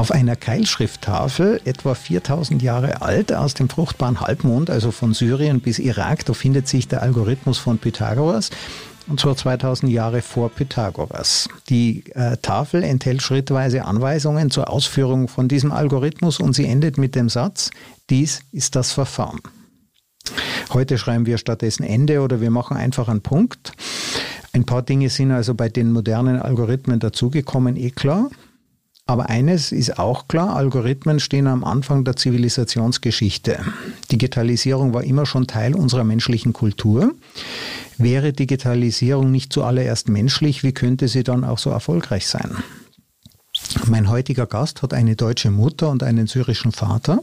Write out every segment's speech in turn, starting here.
Auf einer Keilschrifttafel, etwa 4000 Jahre alt, aus dem fruchtbaren Halbmond, also von Syrien bis Irak, da findet sich der Algorithmus von Pythagoras und zwar 2000 Jahre vor Pythagoras. Die äh, Tafel enthält schrittweise Anweisungen zur Ausführung von diesem Algorithmus und sie endet mit dem Satz, dies ist das Verfahren. Heute schreiben wir stattdessen Ende oder wir machen einfach einen Punkt. Ein paar Dinge sind also bei den modernen Algorithmen dazugekommen, eh klar. Aber eines ist auch klar, Algorithmen stehen am Anfang der Zivilisationsgeschichte. Digitalisierung war immer schon Teil unserer menschlichen Kultur. Wäre Digitalisierung nicht zuallererst menschlich, wie könnte sie dann auch so erfolgreich sein? Mein heutiger Gast hat eine deutsche Mutter und einen syrischen Vater.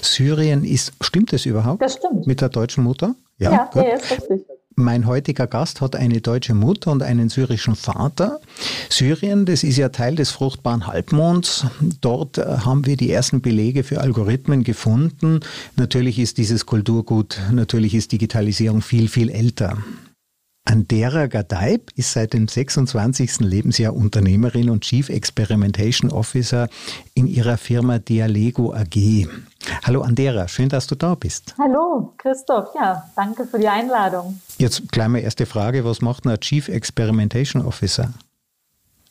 Syrien ist, stimmt es überhaupt? Das stimmt. Mit der deutschen Mutter? Ja, ja, ja ist richtig. Mein heutiger Gast hat eine deutsche Mutter und einen syrischen Vater. Syrien, das ist ja Teil des fruchtbaren Halbmonds. Dort äh, haben wir die ersten Belege für Algorithmen gefunden. Natürlich ist dieses Kulturgut, natürlich ist Digitalisierung viel, viel älter. Andera Gadaib ist seit dem 26. Lebensjahr Unternehmerin und Chief Experimentation Officer in ihrer Firma Dialego AG. Hallo Andera, schön, dass du da bist. Hallo Christoph, ja, danke für die Einladung. Jetzt gleich mal erste Frage, was macht ein Chief Experimentation Officer?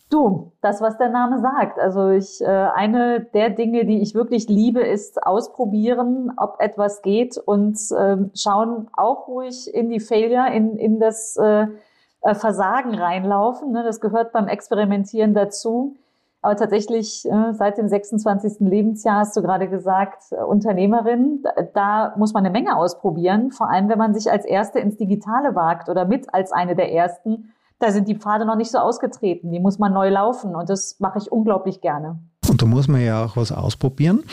Du, das, was der Name sagt. Also ich, äh, eine der Dinge, die ich wirklich liebe, ist ausprobieren, ob etwas geht und äh, schauen auch ruhig in die Failure, in, in das äh, äh, Versagen reinlaufen. Ne? Das gehört beim Experimentieren dazu. Aber tatsächlich äh, seit dem 26. Lebensjahr hast du gerade gesagt, äh, Unternehmerin, da, da muss man eine Menge ausprobieren, vor allem wenn man sich als Erste ins Digitale wagt oder mit als eine der Ersten da sind die Pfade noch nicht so ausgetreten. Die muss man neu laufen und das mache ich unglaublich gerne. Und da muss man ja auch was ausprobieren.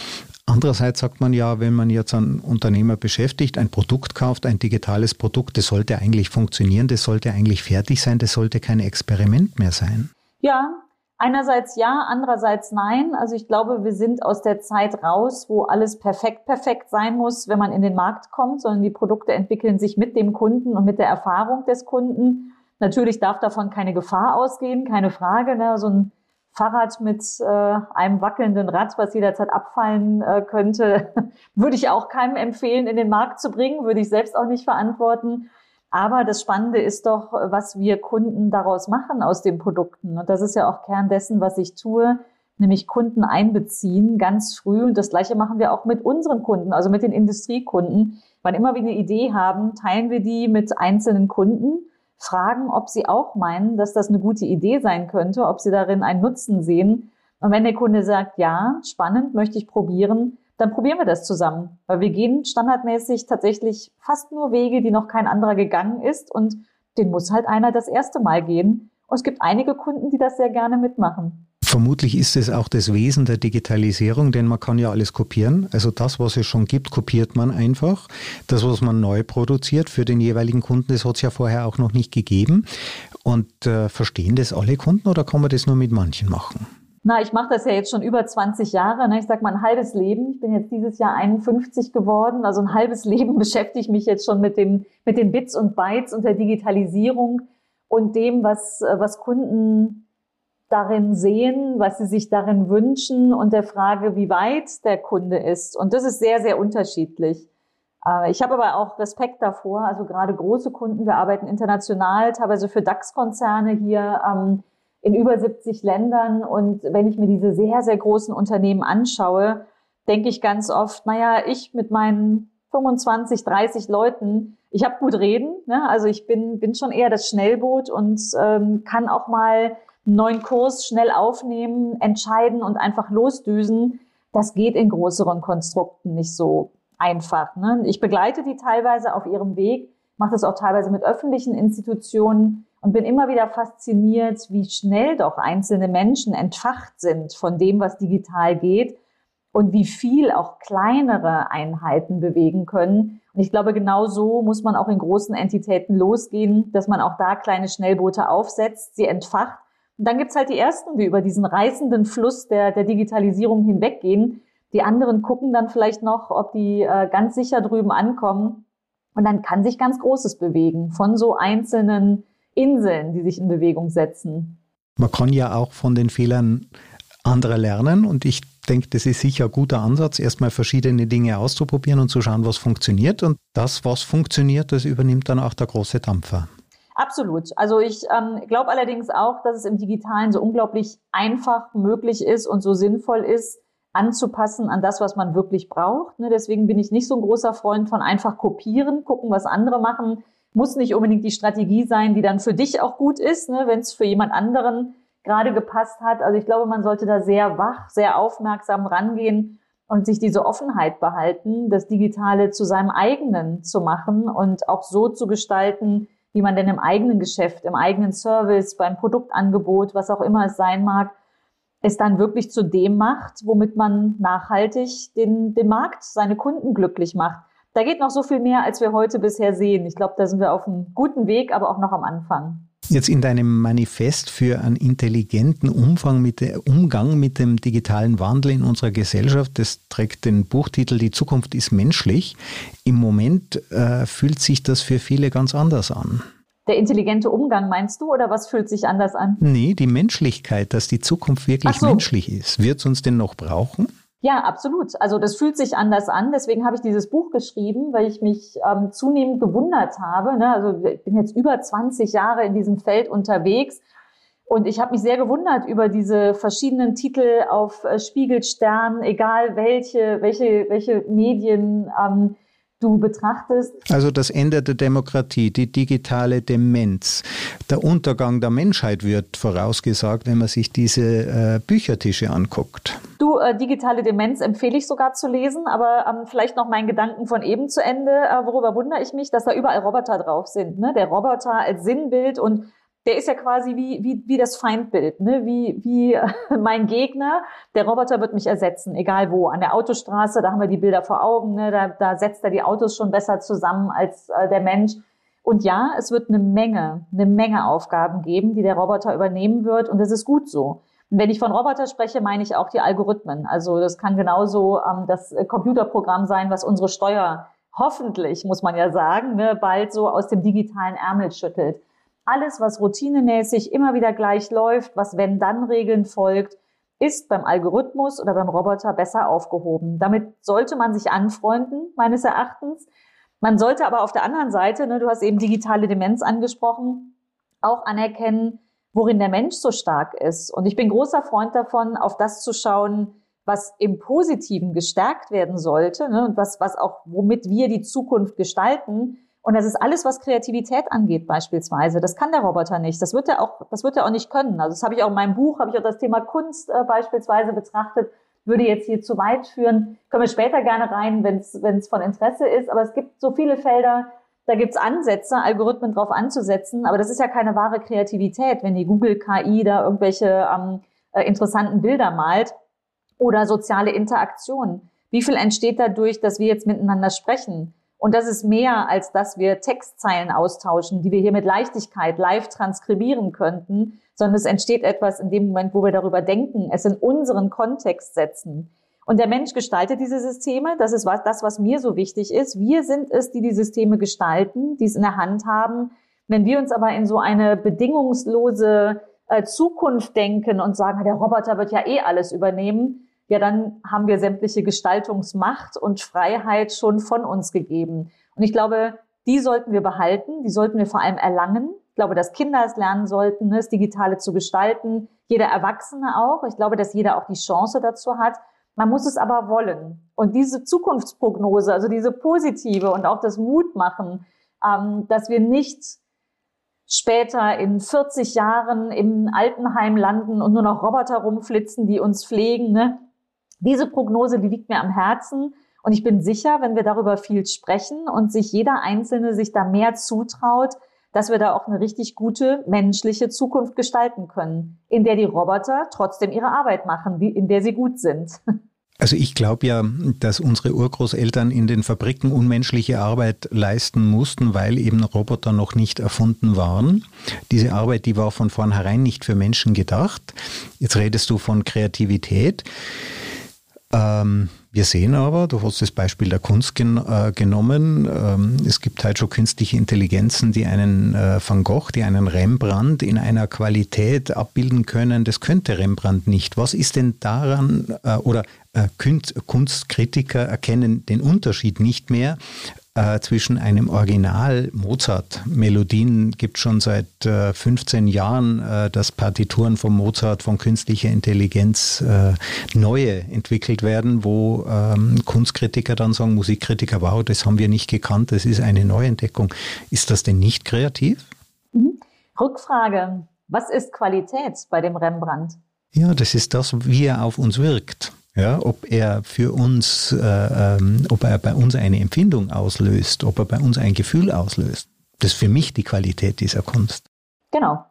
Andererseits sagt man ja, wenn man jetzt einen Unternehmer beschäftigt, ein Produkt kauft, ein digitales Produkt, das sollte eigentlich funktionieren, das sollte eigentlich fertig sein, das sollte kein Experiment mehr sein. Ja, einerseits ja, andererseits nein. Also ich glaube, wir sind aus der Zeit raus, wo alles perfekt, perfekt sein muss, wenn man in den Markt kommt, sondern die Produkte entwickeln sich mit dem Kunden und mit der Erfahrung des Kunden. Natürlich darf davon keine Gefahr ausgehen, keine Frage. Ne? So ein Fahrrad mit äh, einem wackelnden Rad, was jederzeit abfallen äh, könnte, würde ich auch keinem empfehlen, in den Markt zu bringen, würde ich selbst auch nicht verantworten. Aber das Spannende ist doch, was wir Kunden daraus machen aus den Produkten. Und das ist ja auch Kern dessen, was ich tue, nämlich Kunden einbeziehen, ganz früh. Und das Gleiche machen wir auch mit unseren Kunden, also mit den Industriekunden. Wann immer wir eine Idee haben, teilen wir die mit einzelnen Kunden fragen, ob sie auch meinen, dass das eine gute Idee sein könnte, ob sie darin einen Nutzen sehen. Und wenn der Kunde sagt, ja, spannend, möchte ich probieren, dann probieren wir das zusammen. Weil wir gehen standardmäßig tatsächlich fast nur Wege, die noch kein anderer gegangen ist und den muss halt einer das erste Mal gehen. Und es gibt einige Kunden, die das sehr gerne mitmachen. Vermutlich ist es auch das Wesen der Digitalisierung, denn man kann ja alles kopieren. Also das, was es schon gibt, kopiert man einfach. Das, was man neu produziert für den jeweiligen Kunden, das hat es ja vorher auch noch nicht gegeben. Und äh, verstehen das alle Kunden oder kann man das nur mit manchen machen? Na, ich mache das ja jetzt schon über 20 Jahre. Ne? Ich sag mal ein halbes Leben. Ich bin jetzt dieses Jahr 51 geworden. Also ein halbes Leben beschäftige ich mich jetzt schon mit, dem, mit den Bits und Bytes und der Digitalisierung und dem, was, äh, was Kunden darin sehen, was sie sich darin wünschen und der Frage, wie weit der Kunde ist. Und das ist sehr, sehr unterschiedlich. Äh, ich habe aber auch Respekt davor, also gerade große Kunden, wir arbeiten international, teilweise für DAX-Konzerne hier ähm, in über 70 Ländern. Und wenn ich mir diese sehr, sehr großen Unternehmen anschaue, denke ich ganz oft, naja, ich mit meinen 25, 30 Leuten, ich habe gut reden, ne? also ich bin, bin schon eher das Schnellboot und ähm, kann auch mal einen neuen Kurs schnell aufnehmen, entscheiden und einfach losdüsen, das geht in größeren Konstrukten nicht so einfach. Ne? Ich begleite die teilweise auf ihrem Weg, mache das auch teilweise mit öffentlichen Institutionen und bin immer wieder fasziniert, wie schnell doch einzelne Menschen entfacht sind von dem, was digital geht und wie viel auch kleinere Einheiten bewegen können. Und ich glaube, genau so muss man auch in großen Entitäten losgehen, dass man auch da kleine Schnellboote aufsetzt, sie entfacht dann gibt's halt die Ersten, die über diesen reißenden Fluss der, der Digitalisierung hinweggehen. Die anderen gucken dann vielleicht noch, ob die äh, ganz sicher drüben ankommen. Und dann kann sich ganz Großes bewegen von so einzelnen Inseln, die sich in Bewegung setzen. Man kann ja auch von den Fehlern anderer lernen und ich denke, das ist sicher ein guter Ansatz, erstmal verschiedene Dinge auszuprobieren und zu schauen, was funktioniert. Und das, was funktioniert, das übernimmt dann auch der große Dampfer. Absolut. Also ich ähm, glaube allerdings auch, dass es im Digitalen so unglaublich einfach möglich ist und so sinnvoll ist, anzupassen an das, was man wirklich braucht. Ne, deswegen bin ich nicht so ein großer Freund von einfach kopieren, gucken, was andere machen. Muss nicht unbedingt die Strategie sein, die dann für dich auch gut ist, ne, wenn es für jemand anderen gerade gepasst hat. Also ich glaube, man sollte da sehr wach, sehr aufmerksam rangehen und sich diese Offenheit behalten, das Digitale zu seinem eigenen zu machen und auch so zu gestalten, wie man denn im eigenen Geschäft, im eigenen Service, beim Produktangebot, was auch immer es sein mag, es dann wirklich zu dem macht, womit man nachhaltig den, den Markt, seine Kunden glücklich macht. Da geht noch so viel mehr, als wir heute bisher sehen. Ich glaube, da sind wir auf einem guten Weg, aber auch noch am Anfang. Jetzt in deinem Manifest für einen intelligenten Umfang mit der, Umgang mit dem digitalen Wandel in unserer Gesellschaft, das trägt den Buchtitel Die Zukunft ist menschlich. Im Moment äh, fühlt sich das für viele ganz anders an. Der intelligente Umgang meinst du oder was fühlt sich anders an? Nee, die Menschlichkeit, dass die Zukunft wirklich so. menschlich ist. Wird es uns denn noch brauchen? Ja, absolut. Also das fühlt sich anders an. Deswegen habe ich dieses Buch geschrieben, weil ich mich ähm, zunehmend gewundert habe. Ne? Also ich bin jetzt über 20 Jahre in diesem Feld unterwegs und ich habe mich sehr gewundert über diese verschiedenen Titel auf äh, Spiegelstern, egal welche, welche, welche Medien. Ähm, du betrachtest. Also das Ende der Demokratie, die digitale Demenz, der Untergang der Menschheit wird vorausgesagt, wenn man sich diese äh, Büchertische anguckt. Du, äh, digitale Demenz empfehle ich sogar zu lesen, aber ähm, vielleicht noch meinen Gedanken von eben zu Ende. Äh, worüber wundere ich mich, dass da überall Roboter drauf sind. Ne? Der Roboter als Sinnbild und der ist ja quasi wie, wie, wie das Feindbild, ne? wie, wie mein Gegner. Der Roboter wird mich ersetzen, egal wo. An der Autostraße, da haben wir die Bilder vor Augen, ne? da, da setzt er die Autos schon besser zusammen als äh, der Mensch. Und ja, es wird eine Menge, eine Menge Aufgaben geben, die der Roboter übernehmen wird. Und das ist gut so. Und wenn ich von Roboter spreche, meine ich auch die Algorithmen. Also das kann genauso ähm, das Computerprogramm sein, was unsere Steuer hoffentlich, muss man ja sagen, ne, bald so aus dem digitalen Ärmel schüttelt alles, was routinemäßig immer wieder gleich läuft, was wenn-dann-Regeln folgt, ist beim Algorithmus oder beim Roboter besser aufgehoben. Damit sollte man sich anfreunden, meines Erachtens. Man sollte aber auf der anderen Seite, ne, du hast eben digitale Demenz angesprochen, auch anerkennen, worin der Mensch so stark ist. Und ich bin großer Freund davon, auf das zu schauen, was im Positiven gestärkt werden sollte ne, und was, was auch, womit wir die Zukunft gestalten und das ist alles, was Kreativität angeht beispielsweise. Das kann der Roboter nicht. Das wird er auch, das wird er auch nicht können. Also das habe ich auch in meinem Buch, habe ich auch das Thema Kunst äh, beispielsweise betrachtet. Würde jetzt hier zu weit führen. Können wir später gerne rein, wenn es von Interesse ist. Aber es gibt so viele Felder, da gibt's Ansätze, Algorithmen drauf anzusetzen. Aber das ist ja keine wahre Kreativität, wenn die Google KI da irgendwelche ähm, äh, interessanten Bilder malt oder soziale Interaktion. Wie viel entsteht dadurch, dass wir jetzt miteinander sprechen? Und das ist mehr, als dass wir Textzeilen austauschen, die wir hier mit Leichtigkeit live transkribieren könnten, sondern es entsteht etwas in dem Moment, wo wir darüber denken, es in unseren Kontext setzen. Und der Mensch gestaltet diese Systeme. Das ist was, das, was mir so wichtig ist. Wir sind es, die die Systeme gestalten, die es in der Hand haben. Wenn wir uns aber in so eine bedingungslose äh, Zukunft denken und sagen, der Roboter wird ja eh alles übernehmen, ja, dann haben wir sämtliche Gestaltungsmacht und Freiheit schon von uns gegeben. Und ich glaube, die sollten wir behalten, die sollten wir vor allem erlangen. Ich glaube, dass Kinder es lernen sollten, das Digitale zu gestalten, jeder Erwachsene auch. Ich glaube, dass jeder auch die Chance dazu hat. Man muss es aber wollen. Und diese Zukunftsprognose, also diese positive und auch das Mut machen, ähm, dass wir nicht später in 40 Jahren im Altenheim landen und nur noch Roboter rumflitzen, die uns pflegen, ne? Diese Prognose, die liegt mir am Herzen. Und ich bin sicher, wenn wir darüber viel sprechen und sich jeder Einzelne sich da mehr zutraut, dass wir da auch eine richtig gute menschliche Zukunft gestalten können, in der die Roboter trotzdem ihre Arbeit machen, in der sie gut sind. Also ich glaube ja, dass unsere Urgroßeltern in den Fabriken unmenschliche Arbeit leisten mussten, weil eben Roboter noch nicht erfunden waren. Diese Arbeit, die war von vornherein nicht für Menschen gedacht. Jetzt redest du von Kreativität. Ähm, wir sehen aber, du hast das Beispiel der Kunst gen äh, genommen, ähm, es gibt halt schon künstliche Intelligenzen, die einen äh, Van Gogh, die einen Rembrandt in einer Qualität abbilden können. Das könnte Rembrandt nicht. Was ist denn daran, äh, oder äh, Kunstkritiker erkennen den Unterschied nicht mehr äh, zwischen einem Original Mozart. Melodien gibt schon seit äh, 15 Jahren, äh, dass Partituren von Mozart von künstlicher Intelligenz äh, neue entwickelt werden, wo ähm, Kunstkritiker dann sagen, Musikkritiker, wow, das haben wir nicht gekannt, das ist eine Neuentdeckung. Ist das denn nicht kreativ? Mhm. Rückfrage, was ist Qualität bei dem Rembrandt? Ja, das ist das, wie er auf uns wirkt. Ja, ob er für uns, äh, ähm, ob er bei uns eine Empfindung auslöst, ob er bei uns ein Gefühl auslöst. Das ist für mich die Qualität dieser Kunst. Genau.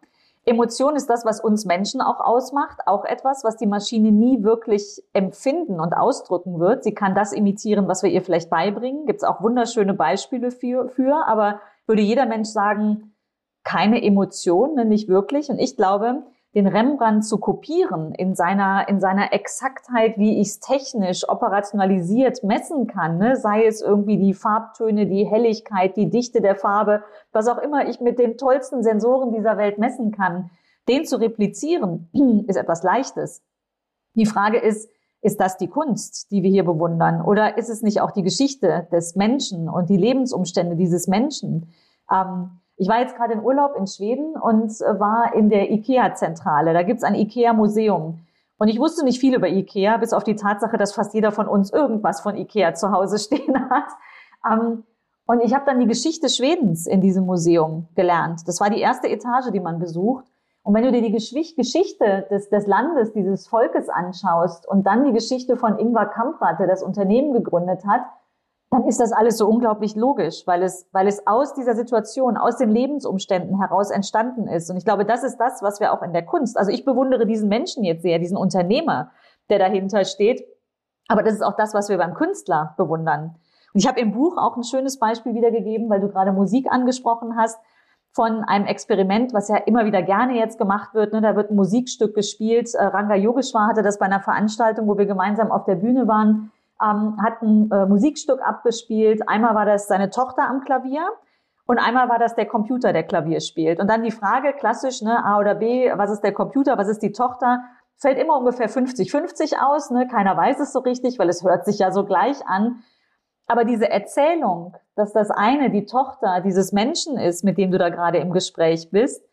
Emotion ist das, was uns Menschen auch ausmacht, auch etwas, was die Maschine nie wirklich empfinden und ausdrücken wird. Sie kann das imitieren, was wir ihr vielleicht beibringen. Gibt es auch wunderschöne Beispiele für, für, aber würde jeder Mensch sagen, keine Emotion, ne, nicht wirklich. Und ich glaube, den Rembrandt zu kopieren in seiner, in seiner Exaktheit, wie ich es technisch operationalisiert messen kann, ne? sei es irgendwie die Farbtöne, die Helligkeit, die Dichte der Farbe, was auch immer ich mit den tollsten Sensoren dieser Welt messen kann, den zu replizieren, ist etwas Leichtes. Die Frage ist, ist das die Kunst, die wir hier bewundern? Oder ist es nicht auch die Geschichte des Menschen und die Lebensumstände dieses Menschen? Ähm, ich war jetzt gerade in Urlaub in Schweden und äh, war in der IKEA-Zentrale. Da gibt's ein IKEA-Museum. Und ich wusste nicht viel über IKEA, bis auf die Tatsache, dass fast jeder von uns irgendwas von IKEA zu Hause stehen hat. Ähm, und ich habe dann die Geschichte Schwedens in diesem Museum gelernt. Das war die erste Etage, die man besucht. Und wenn du dir die Geschichte des, des Landes, dieses Volkes anschaust und dann die Geschichte von Ingvar Kamprad, der das Unternehmen gegründet hat, dann ist das alles so unglaublich logisch, weil es, weil es aus dieser Situation, aus den Lebensumständen heraus entstanden ist. Und ich glaube, das ist das, was wir auch in der Kunst, also ich bewundere diesen Menschen jetzt sehr, diesen Unternehmer, der dahinter steht. Aber das ist auch das, was wir beim Künstler bewundern. Und ich habe im Buch auch ein schönes Beispiel wiedergegeben, weil du gerade Musik angesprochen hast, von einem Experiment, was ja immer wieder gerne jetzt gemacht wird. Ne? Da wird ein Musikstück gespielt. Äh, Ranga Yogeshwar hatte das bei einer Veranstaltung, wo wir gemeinsam auf der Bühne waren ähm, hat ein äh, Musikstück abgespielt. Einmal war das seine Tochter am Klavier und einmal war das der Computer, der Klavier spielt. Und dann die Frage, klassisch, ne, A oder B, was ist der Computer, was ist die Tochter? Fällt immer ungefähr 50-50 aus. Ne? Keiner weiß es so richtig, weil es hört sich ja so gleich an. Aber diese Erzählung, dass das eine die Tochter dieses Menschen ist, mit dem du da gerade im Gespräch bist,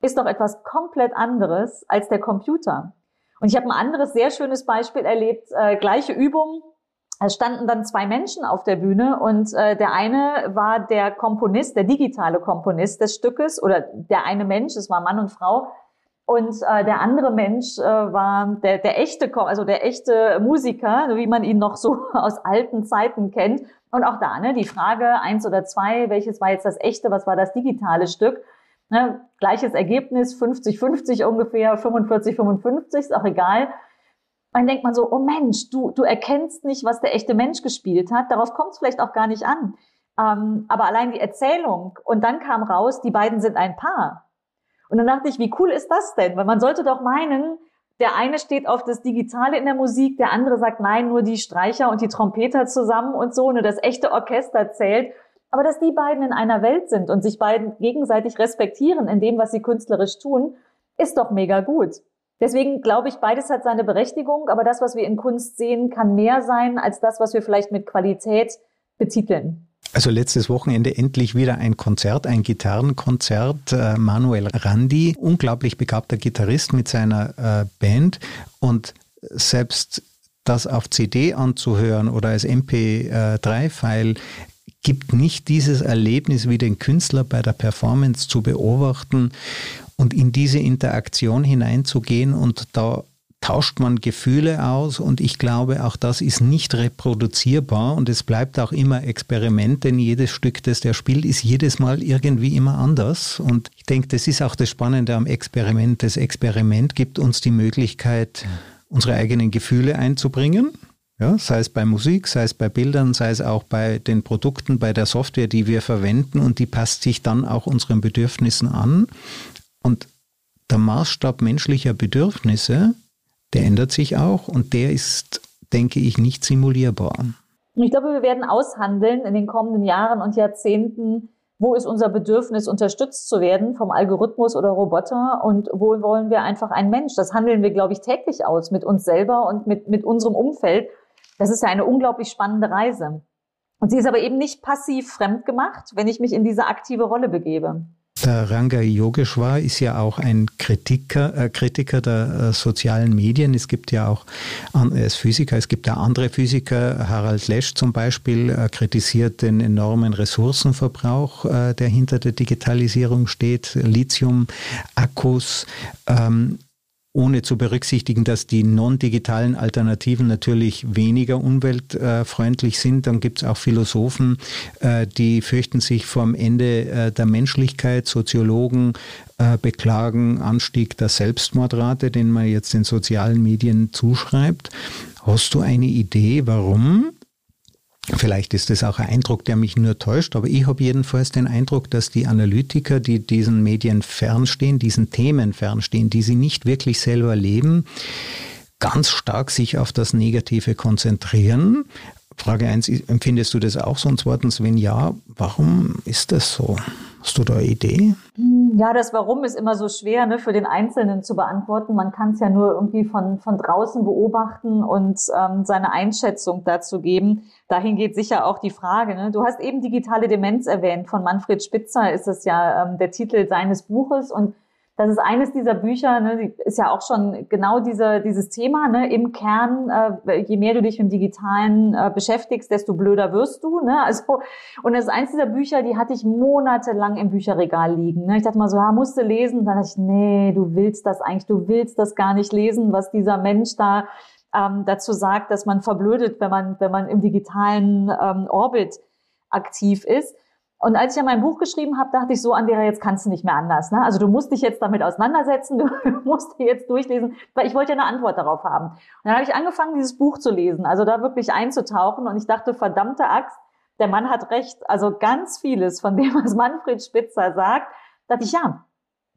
ist doch etwas komplett anderes als der Computer. Und ich habe ein anderes sehr schönes Beispiel erlebt, äh, gleiche Übung, es standen dann zwei Menschen auf der Bühne und äh, der eine war der Komponist, der digitale Komponist des Stückes oder der eine Mensch, es war Mann und Frau und äh, der andere Mensch äh, war der, der echte, also der echte Musiker, wie man ihn noch so aus alten Zeiten kennt. Und auch da, ne, die Frage eins oder zwei, welches war jetzt das echte, was war das digitale Stück? Ne, gleiches Ergebnis, 50-50 ungefähr, 45-55, ist auch egal dann denkt man so, oh Mensch, du, du erkennst nicht, was der echte Mensch gespielt hat. Darauf kommt es vielleicht auch gar nicht an. Ähm, aber allein die Erzählung. Und dann kam raus, die beiden sind ein Paar. Und dann dachte ich, wie cool ist das denn? Weil man sollte doch meinen, der eine steht auf das Digitale in der Musik, der andere sagt, nein, nur die Streicher und die Trompeter zusammen und so, nur das echte Orchester zählt. Aber dass die beiden in einer Welt sind und sich beiden gegenseitig respektieren in dem, was sie künstlerisch tun, ist doch mega gut. Deswegen glaube ich, beides hat seine Berechtigung, aber das, was wir in Kunst sehen, kann mehr sein als das, was wir vielleicht mit Qualität betiteln. Also letztes Wochenende endlich wieder ein Konzert, ein Gitarrenkonzert. Äh, Manuel Randi, unglaublich begabter Gitarrist mit seiner äh, Band und selbst das auf CD anzuhören oder als MP3-File gibt nicht dieses Erlebnis, wie den Künstler bei der Performance zu beobachten und in diese Interaktion hineinzugehen und da tauscht man Gefühle aus und ich glaube, auch das ist nicht reproduzierbar und es bleibt auch immer Experiment, denn jedes Stück, das der spielt, ist jedes Mal irgendwie immer anders und ich denke, das ist auch das Spannende am Experiment. Das Experiment gibt uns die Möglichkeit, unsere eigenen Gefühle einzubringen. Ja, sei es bei Musik, sei es bei Bildern, sei es auch bei den Produkten, bei der Software, die wir verwenden und die passt sich dann auch unseren Bedürfnissen an. Und der Maßstab menschlicher Bedürfnisse, der ändert sich auch und der ist denke ich, nicht simulierbar. Ich glaube, wir werden aushandeln in den kommenden Jahren und Jahrzehnten, wo ist unser Bedürfnis, unterstützt zu werden vom Algorithmus oder Roboter und wo wollen wir einfach ein Mensch. Das handeln wir, glaube ich, täglich aus mit uns selber und mit, mit unserem Umfeld. Das ist ja eine unglaublich spannende Reise. Und sie ist aber eben nicht passiv fremd gemacht, wenn ich mich in diese aktive Rolle begebe. Der Ranga Yogeshwar ist ja auch ein Kritiker, äh, Kritiker der äh, sozialen Medien. Es gibt ja auch, er ist Physiker, es gibt ja andere Physiker. Harald Lesch zum Beispiel äh, kritisiert den enormen Ressourcenverbrauch, äh, der hinter der Digitalisierung steht. Lithium-Akkus. Ähm, ohne zu berücksichtigen, dass die non-digitalen Alternativen natürlich weniger umweltfreundlich sind. Dann gibt es auch Philosophen, äh, die fürchten sich vom Ende äh, der Menschlichkeit. Soziologen äh, beklagen Anstieg der Selbstmordrate, den man jetzt den sozialen Medien zuschreibt. Hast du eine Idee, warum Vielleicht ist das auch ein Eindruck, der mich nur täuscht, aber ich habe jedenfalls den Eindruck, dass die Analytiker, die diesen Medien fernstehen, diesen Themen fernstehen, die sie nicht wirklich selber leben, ganz stark sich auf das Negative konzentrieren. Frage eins: empfindest du das auch so? Und zweitens, wenn ja, warum ist das so? Hast du da eine Idee? Ja, das Warum ist immer so schwer ne, für den Einzelnen zu beantworten. Man kann es ja nur irgendwie von, von draußen beobachten und ähm, seine Einschätzung dazu geben. Dahin geht sicher auch die Frage. Ne? Du hast eben digitale Demenz erwähnt. Von Manfred Spitzer ist es ja ähm, der Titel seines Buches. Und das ist eines dieser Bücher, ne, ist ja auch schon genau diese, dieses Thema. Ne, Im Kern, äh, je mehr du dich mit dem Digitalen äh, beschäftigst, desto blöder wirst du. Ne? Also, und das ist eines dieser Bücher, die hatte ich monatelang im Bücherregal liegen. Ne? Ich dachte mal so, ja, musst du lesen. Und dann dachte ich, nee, du willst das eigentlich, du willst das gar nicht lesen, was dieser Mensch da ähm, dazu sagt, dass man verblödet, wenn man, wenn man im digitalen ähm, Orbit aktiv ist. Und als ich ja mein Buch geschrieben habe, dachte ich so, Andrea, jetzt kannst du nicht mehr anders. Ne? Also du musst dich jetzt damit auseinandersetzen, du musst dir jetzt durchlesen, weil ich wollte ja eine Antwort darauf haben. Und dann habe ich angefangen, dieses Buch zu lesen, also da wirklich einzutauchen. Und ich dachte, verdammte Axt, der Mann hat recht. Also ganz vieles von dem, was Manfred Spitzer sagt, dachte ich, ja,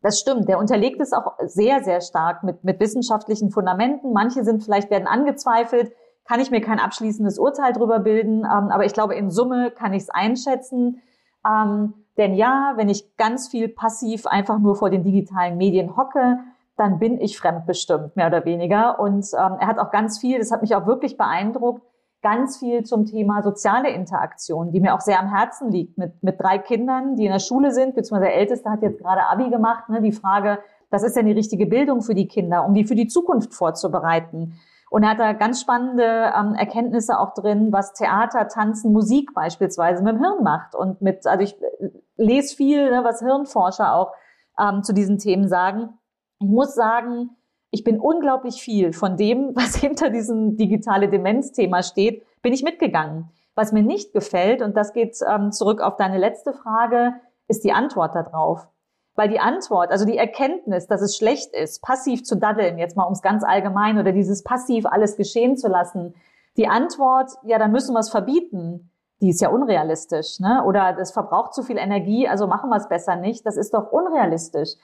das stimmt. Der unterlegt es auch sehr, sehr stark mit, mit wissenschaftlichen Fundamenten. Manche sind vielleicht werden angezweifelt. Kann ich mir kein abschließendes Urteil drüber bilden. Ähm, aber ich glaube, in Summe kann ich es einschätzen. Ähm, denn ja, wenn ich ganz viel passiv einfach nur vor den digitalen Medien hocke, dann bin ich fremdbestimmt, mehr oder weniger. Und ähm, er hat auch ganz viel, das hat mich auch wirklich beeindruckt, ganz viel zum Thema soziale Interaktion, die mir auch sehr am Herzen liegt, mit, mit drei Kindern, die in der Schule sind, beziehungsweise der Älteste hat jetzt gerade Abi gemacht, ne, die Frage, was ist denn die richtige Bildung für die Kinder, um die für die Zukunft vorzubereiten? Und er hat da ganz spannende ähm, Erkenntnisse auch drin, was Theater, Tanzen, Musik beispielsweise mit dem Hirn macht. Und mit, also ich äh, lese viel, ne, was Hirnforscher auch ähm, zu diesen Themen sagen. Ich muss sagen, ich bin unglaublich viel von dem, was hinter diesem digitale Demenz-Thema steht, bin ich mitgegangen. Was mir nicht gefällt, und das geht ähm, zurück auf deine letzte Frage, ist die Antwort darauf. Weil die Antwort, also die Erkenntnis, dass es schlecht ist, passiv zu daddeln, jetzt mal ums ganz allgemein, oder dieses passiv alles geschehen zu lassen, die Antwort, ja, dann müssen wir es verbieten, die ist ja unrealistisch, ne? Oder das verbraucht zu viel Energie, also machen wir es besser nicht. Das ist doch unrealistisch.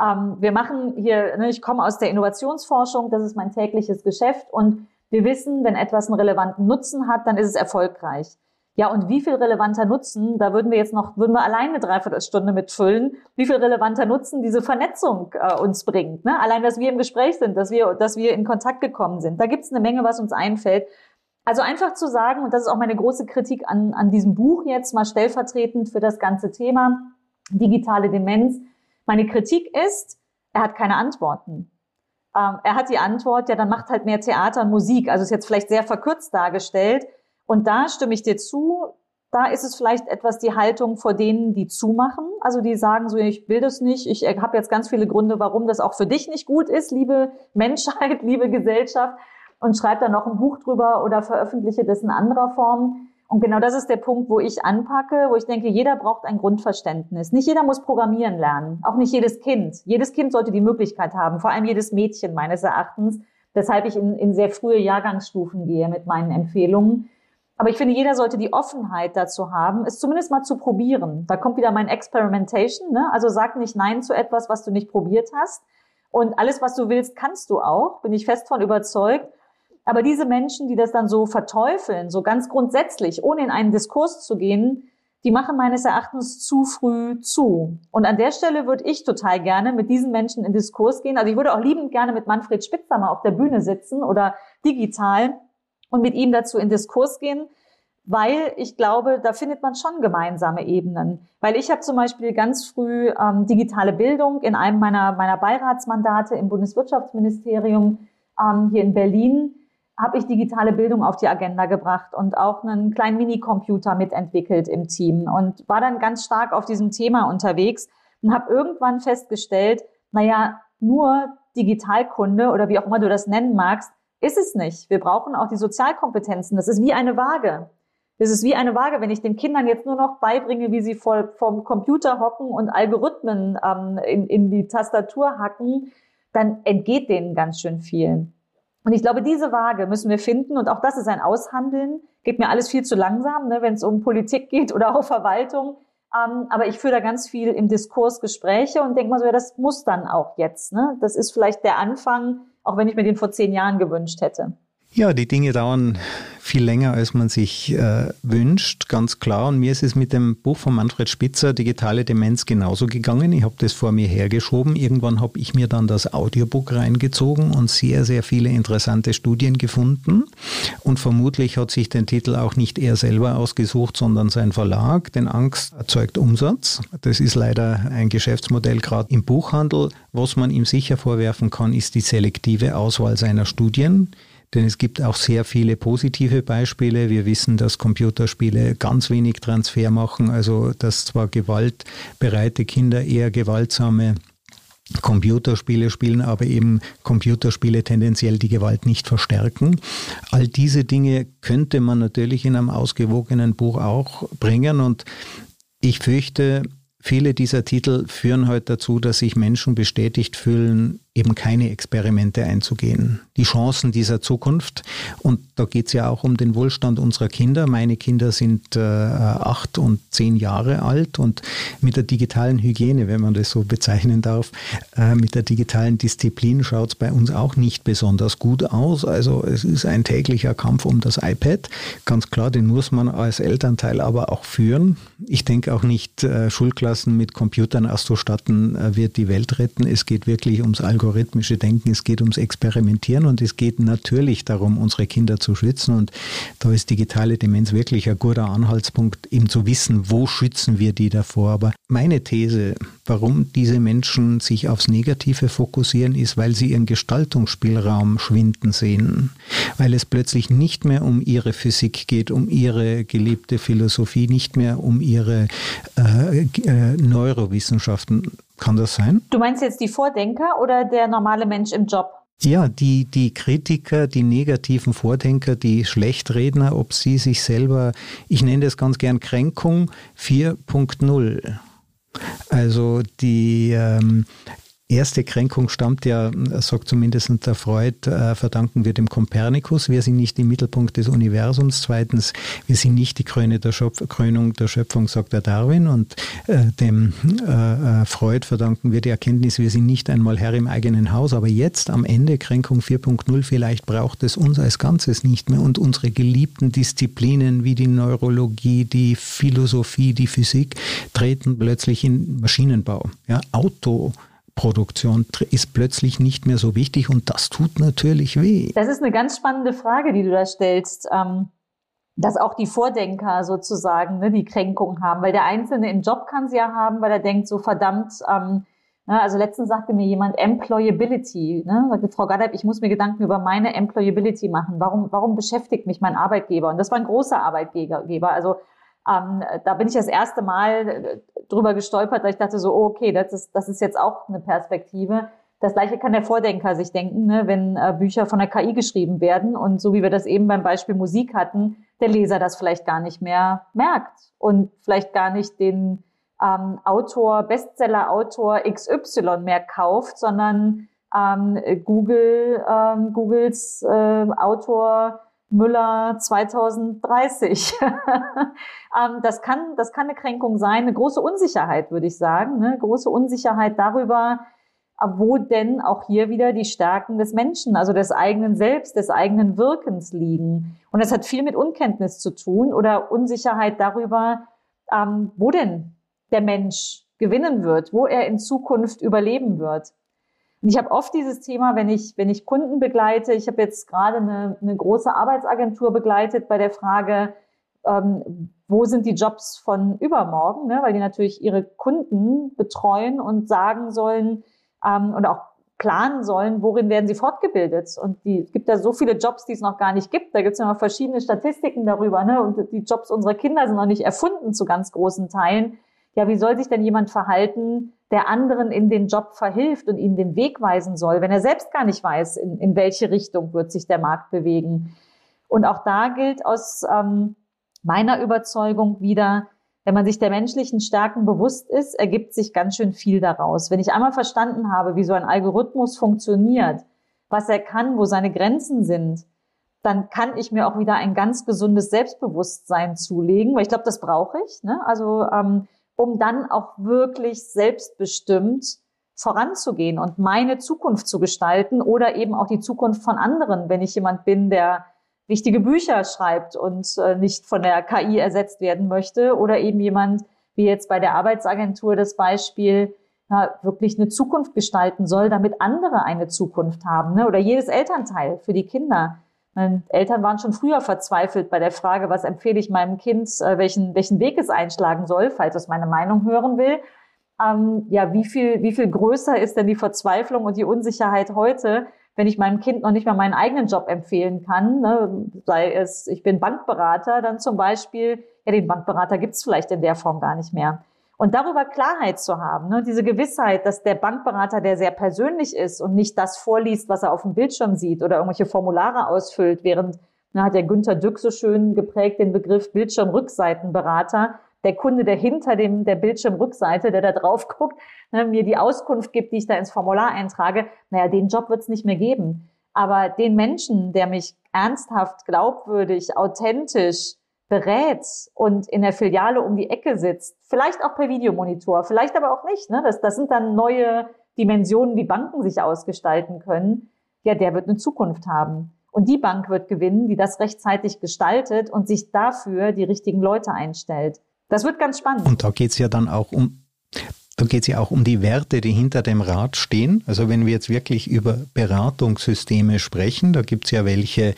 Ähm, wir machen hier, ne, ich komme aus der Innovationsforschung, das ist mein tägliches Geschäft und wir wissen, wenn etwas einen relevanten Nutzen hat, dann ist es erfolgreich. Ja, und wie viel relevanter Nutzen, da würden wir jetzt noch, würden wir alleine eine Dreiviertelstunde mitfüllen, wie viel relevanter Nutzen diese Vernetzung äh, uns bringt. Ne? Allein, dass wir im Gespräch sind, dass wir, dass wir in Kontakt gekommen sind. Da gibt es eine Menge, was uns einfällt. Also einfach zu sagen, und das ist auch meine große Kritik an, an diesem Buch jetzt, mal stellvertretend für das ganze Thema, digitale Demenz. Meine Kritik ist, er hat keine Antworten. Ähm, er hat die Antwort, ja, dann macht halt mehr Theater und Musik. Also ist jetzt vielleicht sehr verkürzt dargestellt. Und da stimme ich dir zu, da ist es vielleicht etwas die Haltung vor denen, die zumachen. Also die sagen so, ich will das nicht, ich habe jetzt ganz viele Gründe, warum das auch für dich nicht gut ist, liebe Menschheit, liebe Gesellschaft, und schreibe da noch ein Buch drüber oder veröffentliche das in anderer Form. Und genau das ist der Punkt, wo ich anpacke, wo ich denke, jeder braucht ein Grundverständnis. Nicht jeder muss programmieren lernen, auch nicht jedes Kind. Jedes Kind sollte die Möglichkeit haben, vor allem jedes Mädchen meines Erachtens, weshalb ich in, in sehr frühe Jahrgangsstufen gehe mit meinen Empfehlungen aber ich finde, jeder sollte die Offenheit dazu haben, es zumindest mal zu probieren. Da kommt wieder mein Experimentation. Ne? Also sag nicht Nein zu etwas, was du nicht probiert hast. Und alles, was du willst, kannst du auch. Bin ich fest von überzeugt. Aber diese Menschen, die das dann so verteufeln, so ganz grundsätzlich, ohne in einen Diskurs zu gehen, die machen meines Erachtens zu früh zu. Und an der Stelle würde ich total gerne mit diesen Menschen in Diskurs gehen. Also ich würde auch liebend gerne mit Manfred Spitzer mal auf der Bühne sitzen oder digital und mit ihm dazu in Diskurs gehen, weil ich glaube, da findet man schon gemeinsame Ebenen. Weil ich habe zum Beispiel ganz früh ähm, digitale Bildung in einem meiner, meiner Beiratsmandate im Bundeswirtschaftsministerium ähm, hier in Berlin habe ich digitale Bildung auf die Agenda gebracht und auch einen kleinen Minicomputer mitentwickelt im Team und war dann ganz stark auf diesem Thema unterwegs und habe irgendwann festgestellt, naja, nur Digitalkunde oder wie auch immer du das nennen magst, ist es nicht. Wir brauchen auch die Sozialkompetenzen. Das ist wie eine Waage. Das ist wie eine Waage, wenn ich den Kindern jetzt nur noch beibringe, wie sie vor, vom Computer hocken und Algorithmen ähm, in, in die Tastatur hacken, dann entgeht denen ganz schön viel. Und ich glaube, diese Waage müssen wir finden und auch das ist ein Aushandeln. Geht mir alles viel zu langsam, ne, wenn es um Politik geht oder auch Verwaltung. Ähm, aber ich führe da ganz viel im Diskurs Gespräche und denke mal so, ja, das muss dann auch jetzt. Ne? Das ist vielleicht der Anfang, auch wenn ich mir den vor zehn Jahren gewünscht hätte. Ja, die Dinge dauern viel länger, als man sich äh, wünscht, ganz klar. Und mir ist es mit dem Buch von Manfred Spitzer, Digitale Demenz, genauso gegangen. Ich habe das vor mir hergeschoben. Irgendwann habe ich mir dann das Audiobook reingezogen und sehr, sehr viele interessante Studien gefunden. Und vermutlich hat sich den Titel auch nicht er selber ausgesucht, sondern sein Verlag. Denn Angst erzeugt Umsatz. Das ist leider ein Geschäftsmodell gerade im Buchhandel. Was man ihm sicher vorwerfen kann, ist die selektive Auswahl seiner Studien. Denn es gibt auch sehr viele positive Beispiele. Wir wissen, dass Computerspiele ganz wenig Transfer machen, also dass zwar gewaltbereite Kinder eher gewaltsame Computerspiele spielen, aber eben Computerspiele tendenziell die Gewalt nicht verstärken. All diese Dinge könnte man natürlich in einem ausgewogenen Buch auch bringen und ich fürchte, viele dieser Titel führen heute dazu, dass sich Menschen bestätigt fühlen, eben keine Experimente einzugehen. Die Chancen dieser Zukunft, und da geht es ja auch um den Wohlstand unserer Kinder. Meine Kinder sind äh, acht und zehn Jahre alt und mit der digitalen Hygiene, wenn man das so bezeichnen darf, äh, mit der digitalen Disziplin schaut es bei uns auch nicht besonders gut aus. Also es ist ein täglicher Kampf um das iPad. Ganz klar, den muss man als Elternteil aber auch führen. Ich denke auch nicht, äh, Schulklassen mit Computern auszustatten äh, wird die Welt retten. Es geht wirklich ums Algorithmus algorithmische Denken, es geht ums Experimentieren und es geht natürlich darum, unsere Kinder zu schützen. Und da ist digitale Demenz wirklich ein guter Anhaltspunkt, eben zu wissen, wo schützen wir die davor. Aber meine These, warum diese Menschen sich aufs Negative fokussieren, ist, weil sie ihren Gestaltungsspielraum schwinden sehen. Weil es plötzlich nicht mehr um ihre Physik geht, um ihre geliebte Philosophie, nicht mehr um ihre äh, äh, Neurowissenschaften. Kann das sein? Du meinst jetzt die Vordenker oder der normale Mensch im Job? Ja, die, die Kritiker, die negativen Vordenker, die Schlechtredner, ob sie sich selber, ich nenne das ganz gern Kränkung 4.0. Also die ähm, erste Kränkung stammt ja, sagt zumindest der Freud, äh, verdanken wir dem Kompernikus. Wir sind nicht im Mittelpunkt des Universums. Zweitens, wir sind nicht die Kröne der Schöpf Krönung der Schöpfung, sagt der Darwin. Und äh, dem äh, äh Freud verdanken wir die Erkenntnis, wir sind nicht einmal Herr im eigenen Haus. Aber jetzt am Ende, Kränkung 4.0, vielleicht braucht es uns als Ganzes nicht mehr und unsere geliebten Disziplinen wie die Neurologie, die Philosophie, die Physik treten plötzlich in Maschinenbau. Ja, Auto. Produktion ist plötzlich nicht mehr so wichtig und das tut natürlich weh. Das ist eine ganz spannende Frage, die du da stellst, ähm, dass auch die Vordenker sozusagen ne, die Kränkung haben, weil der Einzelne im Job kann sie ja haben, weil er denkt so verdammt, ähm, ne, also letztens sagte mir jemand Employability, ne, sagte Frau Gaddab, ich muss mir Gedanken über meine Employability machen. Warum, warum beschäftigt mich mein Arbeitgeber? Und das war ein großer Arbeitgeber, also ähm, da bin ich das erste Mal äh, drüber gestolpert, da ich dachte so, oh, okay, das ist, das ist jetzt auch eine Perspektive. Das gleiche kann der Vordenker sich denken, ne, wenn äh, Bücher von der KI geschrieben werden und so wie wir das eben beim Beispiel Musik hatten, der Leser das vielleicht gar nicht mehr merkt und vielleicht gar nicht den ähm, Autor, Bestseller-Autor XY mehr kauft, sondern ähm, Google, ähm, Googles äh, Autor Müller 2030. ähm, das, kann, das kann eine Kränkung sein, eine große Unsicherheit, würde ich sagen. Ne? Große Unsicherheit darüber, wo denn auch hier wieder die Stärken des Menschen, also des eigenen Selbst, des eigenen Wirkens liegen. Und das hat viel mit Unkenntnis zu tun oder Unsicherheit darüber, ähm, wo denn der Mensch gewinnen wird, wo er in Zukunft überleben wird. Und ich habe oft dieses Thema, wenn ich, wenn ich Kunden begleite, ich habe jetzt gerade eine, eine große Arbeitsagentur begleitet bei der Frage, ähm, wo sind die Jobs von übermorgen, ne? weil die natürlich ihre Kunden betreuen und sagen sollen ähm, und auch planen sollen, worin werden sie fortgebildet. Und die, es gibt da so viele Jobs, die es noch gar nicht gibt. Da gibt es ja noch verschiedene Statistiken darüber. Ne? Und die Jobs unserer Kinder sind noch nicht erfunden zu ganz großen Teilen. Ja, wie soll sich denn jemand verhalten, der anderen in den Job verhilft und ihnen den Weg weisen soll, wenn er selbst gar nicht weiß, in, in welche Richtung wird sich der Markt bewegen? Und auch da gilt aus ähm, meiner Überzeugung wieder, wenn man sich der menschlichen Stärken bewusst ist, ergibt sich ganz schön viel daraus. Wenn ich einmal verstanden habe, wie so ein Algorithmus funktioniert, was er kann, wo seine Grenzen sind, dann kann ich mir auch wieder ein ganz gesundes Selbstbewusstsein zulegen, weil ich glaube, das brauche ich. Ne? Also ähm, um dann auch wirklich selbstbestimmt voranzugehen und meine Zukunft zu gestalten oder eben auch die Zukunft von anderen, wenn ich jemand bin, der wichtige Bücher schreibt und äh, nicht von der KI ersetzt werden möchte oder eben jemand, wie jetzt bei der Arbeitsagentur das Beispiel, ja, wirklich eine Zukunft gestalten soll, damit andere eine Zukunft haben. Ne? Oder jedes Elternteil für die Kinder. Meine Eltern waren schon früher verzweifelt bei der Frage, was empfehle ich meinem Kind, äh, welchen, welchen Weg es einschlagen soll, falls es meine Meinung hören will. Ähm, ja, wie viel, wie viel größer ist denn die Verzweiflung und die Unsicherheit heute, wenn ich meinem Kind noch nicht mal meinen eigenen Job empfehlen kann, ne, sei es, ich bin Bankberater, dann zum Beispiel, ja, den Bankberater gibt's vielleicht in der Form gar nicht mehr. Und darüber Klarheit zu haben, ne, diese Gewissheit, dass der Bankberater, der sehr persönlich ist und nicht das vorliest, was er auf dem Bildschirm sieht oder irgendwelche Formulare ausfüllt, während na, hat der Günther Dück so schön geprägt den Begriff Bildschirmrückseitenberater, der Kunde, der hinter dem, der Bildschirmrückseite, der da drauf guckt, ne, mir die Auskunft gibt, die ich da ins Formular eintrage, naja, den Job wird es nicht mehr geben. Aber den Menschen, der mich ernsthaft, glaubwürdig, authentisch berät und in der Filiale um die Ecke sitzt, vielleicht auch per Videomonitor, vielleicht aber auch nicht. Ne? Das, das sind dann neue Dimensionen, wie Banken sich ausgestalten können. Ja, der wird eine Zukunft haben. Und die Bank wird gewinnen, die das rechtzeitig gestaltet und sich dafür die richtigen Leute einstellt. Das wird ganz spannend. Und da geht es ja dann auch um da geht es ja auch um die Werte, die hinter dem Rat stehen. Also wenn wir jetzt wirklich über Beratungssysteme sprechen, da gibt es ja welche,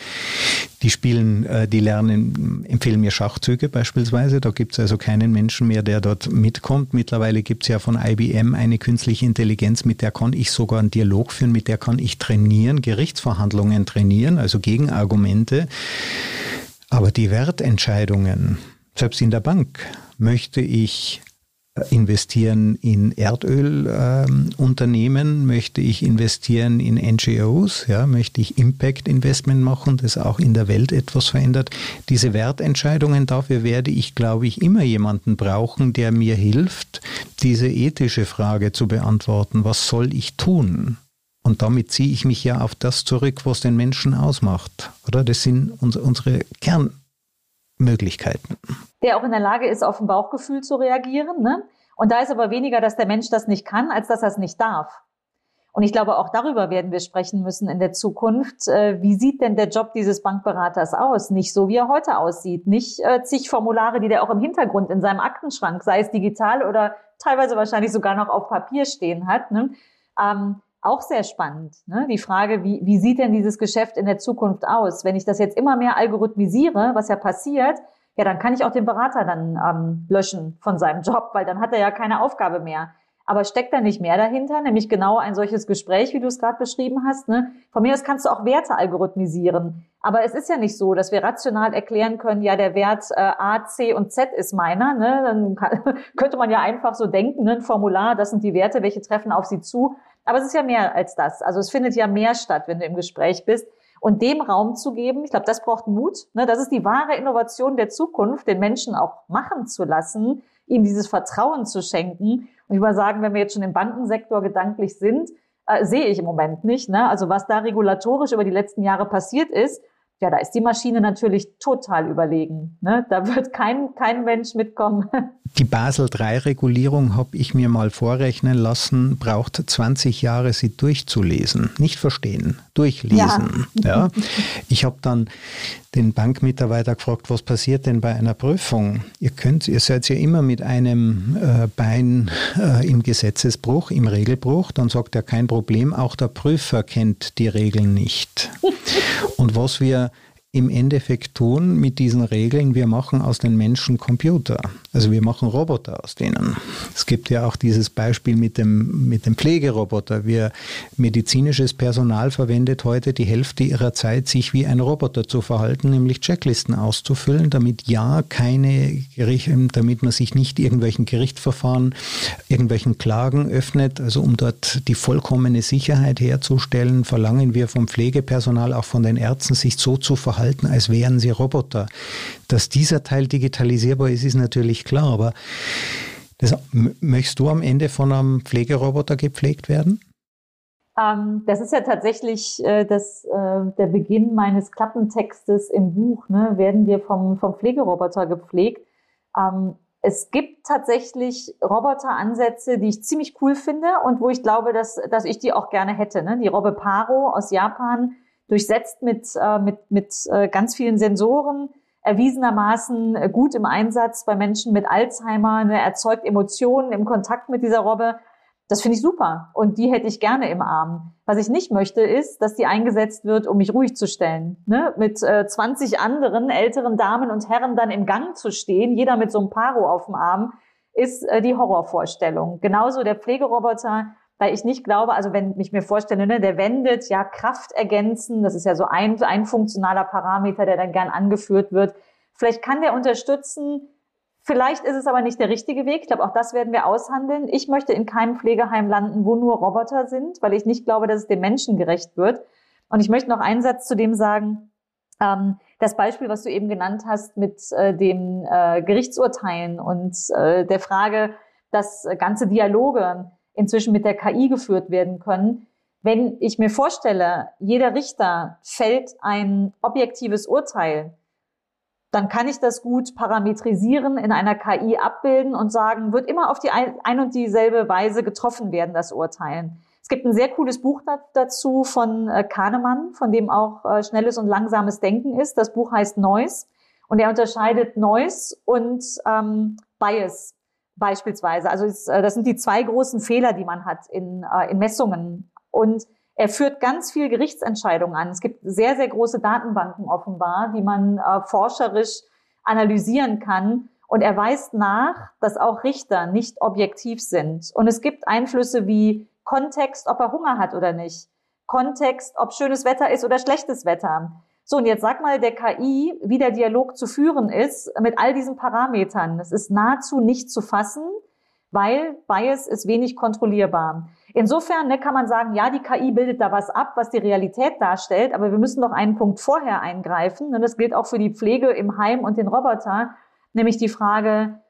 die spielen, äh, die lernen, empfehlen mir Schachzüge beispielsweise. Da gibt es also keinen Menschen mehr, der dort mitkommt. Mittlerweile gibt es ja von IBM eine künstliche Intelligenz, mit der kann ich sogar einen Dialog führen, mit der kann ich trainieren, Gerichtsverhandlungen trainieren, also Gegenargumente. Aber die Wertentscheidungen, selbst in der Bank, möchte ich investieren in Erdölunternehmen, ähm, möchte ich investieren in NGOs, ja, möchte ich Impact Investment machen, das auch in der Welt etwas verändert. Diese Wertentscheidungen, dafür werde ich, glaube ich, immer jemanden brauchen, der mir hilft, diese ethische Frage zu beantworten. Was soll ich tun? Und damit ziehe ich mich ja auf das zurück, was den Menschen ausmacht. Oder? Das sind unsere Kern Möglichkeiten. Der auch in der Lage ist, auf ein Bauchgefühl zu reagieren. Ne? Und da ist aber weniger, dass der Mensch das nicht kann, als dass er es nicht darf. Und ich glaube, auch darüber werden wir sprechen müssen in der Zukunft. Äh, wie sieht denn der Job dieses Bankberaters aus? Nicht so, wie er heute aussieht. Nicht äh, zig Formulare, die der auch im Hintergrund in seinem Aktenschrank, sei es digital oder teilweise wahrscheinlich sogar noch auf Papier stehen hat. Ne? Ähm, auch sehr spannend. Ne? Die Frage, wie, wie sieht denn dieses Geschäft in der Zukunft aus? Wenn ich das jetzt immer mehr algorithmisiere, was ja passiert, ja, dann kann ich auch den Berater dann ähm, löschen von seinem Job, weil dann hat er ja keine Aufgabe mehr. Aber steckt da nicht mehr dahinter, nämlich genau ein solches Gespräch, wie du es gerade beschrieben hast? Ne? Von mir aus kannst du auch Werte algorithmisieren. Aber es ist ja nicht so, dass wir rational erklären können, ja, der Wert äh, A, C und Z ist meiner. Ne? Dann kann, könnte man ja einfach so denken, ne? ein Formular, das sind die Werte, welche treffen auf sie zu. Aber es ist ja mehr als das. Also es findet ja mehr statt, wenn du im Gespräch bist. Und dem Raum zu geben, ich glaube, das braucht Mut. Ne? Das ist die wahre Innovation der Zukunft, den Menschen auch machen zu lassen, ihm dieses Vertrauen zu schenken. Und ich würde sagen, wenn wir jetzt schon im Bankensektor gedanklich sind, äh, sehe ich im Moment nicht. Ne? Also was da regulatorisch über die letzten Jahre passiert ist, ja, da ist die Maschine natürlich total überlegen. Ne? Da wird kein, kein Mensch mitkommen. Die Basel III-Regulierung habe ich mir mal vorrechnen lassen, braucht 20 Jahre, sie durchzulesen. Nicht verstehen, durchlesen. Ja. ja. Ich habe dann den Bankmitarbeiter gefragt, was passiert denn bei einer Prüfung? Ihr könnt, ihr seid ja immer mit einem äh, Bein äh, im Gesetzesbruch, im Regelbruch. Dann sagt er kein Problem, auch der Prüfer kennt die Regeln nicht. Und was wir im Endeffekt tun mit diesen Regeln, wir machen aus den Menschen Computer. Also wir machen Roboter aus denen. Es gibt ja auch dieses Beispiel mit dem, mit dem Pflegeroboter. Wir, medizinisches Personal verwendet heute die Hälfte ihrer Zeit, sich wie ein Roboter zu verhalten, nämlich Checklisten auszufüllen, damit ja keine Gericht, damit man sich nicht irgendwelchen Gerichtsverfahren, irgendwelchen Klagen öffnet. Also um dort die vollkommene Sicherheit herzustellen, verlangen wir vom Pflegepersonal, auch von den Ärzten, sich so zu verhalten, verhalten, als wären sie Roboter. Dass dieser Teil digitalisierbar ist, ist natürlich klar, aber das, möchtest du am Ende von einem Pflegeroboter gepflegt werden? Ähm, das ist ja tatsächlich äh, das, äh, der Beginn meines Klappentextes im Buch. Ne? Werden wir vom, vom Pflegeroboter gepflegt? Ähm, es gibt tatsächlich Roboteransätze, die ich ziemlich cool finde und wo ich glaube, dass, dass ich die auch gerne hätte. Ne? Die Robbe Paro aus Japan durchsetzt mit, äh, mit, mit äh, ganz vielen Sensoren, erwiesenermaßen äh, gut im Einsatz bei Menschen mit Alzheimer, ne, erzeugt Emotionen im Kontakt mit dieser Robbe. Das finde ich super und die hätte ich gerne im Arm. Was ich nicht möchte, ist, dass die eingesetzt wird, um mich ruhig zu stellen. Ne? Mit äh, 20 anderen älteren Damen und Herren dann im Gang zu stehen, jeder mit so einem Paro auf dem Arm, ist äh, die Horrorvorstellung. Genauso der Pflegeroboter, weil ich nicht glaube, also wenn ich mir vorstelle, ne, der wendet ja Kraft ergänzen, das ist ja so ein, ein funktionaler Parameter, der dann gern angeführt wird. Vielleicht kann der unterstützen, vielleicht ist es aber nicht der richtige Weg. Ich glaube, auch das werden wir aushandeln. Ich möchte in keinem Pflegeheim landen, wo nur Roboter sind, weil ich nicht glaube, dass es dem Menschen gerecht wird. Und ich möchte noch einen Satz zu dem sagen. Ähm, das Beispiel, was du eben genannt hast mit äh, dem äh, Gerichtsurteilen und äh, der Frage, dass ganze Dialoge inzwischen mit der KI geführt werden können. Wenn ich mir vorstelle, jeder Richter fällt ein objektives Urteil, dann kann ich das gut parametrisieren, in einer KI abbilden und sagen, wird immer auf die ein und dieselbe Weise getroffen werden, das Urteilen. Es gibt ein sehr cooles Buch dazu von äh, Kahnemann, von dem auch äh, schnelles und langsames Denken ist. Das Buch heißt Noise und er unterscheidet Noise und ähm, Bias beispielsweise. Also äh, das sind die zwei großen Fehler, die man hat in, äh, in Messungen. Und er führt ganz viel Gerichtsentscheidungen an. Es gibt sehr, sehr große Datenbanken offenbar, die man äh, forscherisch analysieren kann. Und er weist nach, dass auch Richter nicht objektiv sind. Und es gibt Einflüsse wie Kontext, ob er Hunger hat oder nicht. Kontext, ob schönes Wetter ist oder schlechtes Wetter. So, und jetzt sag mal der KI, wie der Dialog zu führen ist mit all diesen Parametern. Das ist nahezu nicht zu fassen, weil Bias ist wenig kontrollierbar. Insofern ne, kann man sagen, ja, die KI bildet da was ab, was die Realität darstellt, aber wir müssen noch einen Punkt vorher eingreifen. Und das gilt auch für die Pflege im Heim und den Roboter, nämlich die Frage,